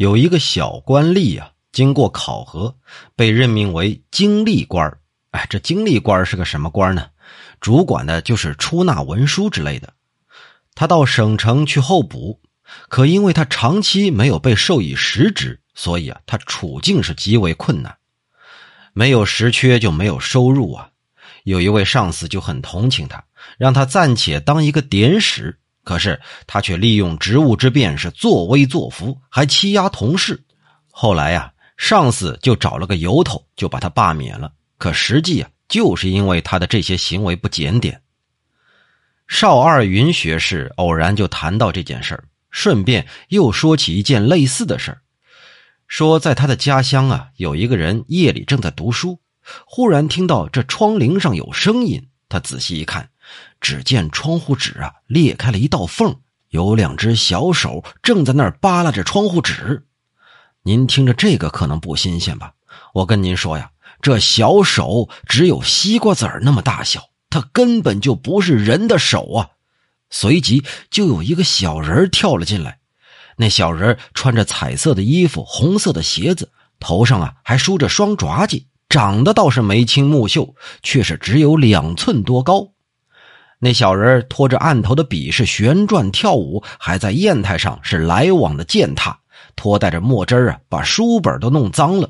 有一个小官吏啊，经过考核，被任命为经历官哎，这经历官是个什么官呢？主管的就是出纳文书之类的。他到省城去候补，可因为他长期没有被授以实职，所以啊，他处境是极为困难。没有实缺就没有收入啊。有一位上司就很同情他，让他暂且当一个典史。可是他却利用职务之便是作威作福，还欺压同事。后来呀，上司就找了个由头，就把他罢免了。可实际啊，就是因为他的这些行为不检点。邵二云学士偶然就谈到这件事儿，顺便又说起一件类似的事儿，说在他的家乡啊，有一个人夜里正在读书，忽然听到这窗棂上有声音，他仔细一看。只见窗户纸啊裂开了一道缝，有两只小手正在那儿扒拉着窗户纸。您听着这个可能不新鲜吧？我跟您说呀，这小手只有西瓜子儿那么大小，它根本就不是人的手啊！随即就有一个小人跳了进来，那小人穿着彩色的衣服，红色的鞋子，头上啊还梳着双爪髻，长得倒是眉清目秀，却是只有两寸多高。那小人拖着案头的笔是旋转跳舞，还在砚台上是来往的践踏，拖带着墨汁啊，把书本都弄脏了。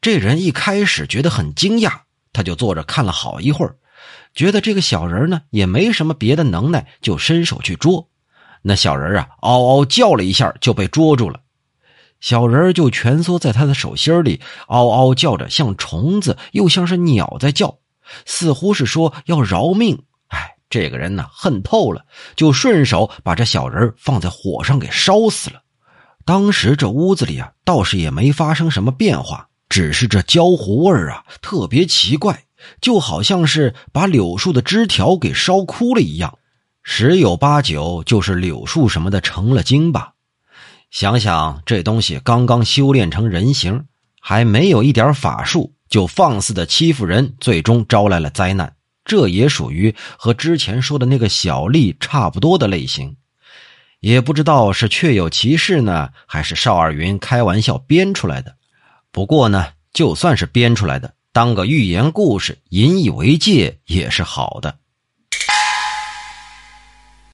这人一开始觉得很惊讶，他就坐着看了好一会儿，觉得这个小人呢也没什么别的能耐，就伸手去捉。那小人啊，嗷嗷叫了一下，就被捉住了。小人就蜷缩在他的手心里，嗷嗷叫着，像虫子又像是鸟在叫，似乎是说要饶命。这个人呢，恨透了，就顺手把这小人放在火上给烧死了。当时这屋子里啊，倒是也没发生什么变化，只是这焦糊味啊，特别奇怪，就好像是把柳树的枝条给烧枯了一样。十有八九就是柳树什么的成了精吧。想想这东西刚刚修炼成人形，还没有一点法术，就放肆的欺负人，最终招来了灾难。这也属于和之前说的那个小丽差不多的类型，也不知道是确有其事呢，还是邵二云开玩笑编出来的。不过呢，就算是编出来的，当个寓言故事，引以为戒也是好的。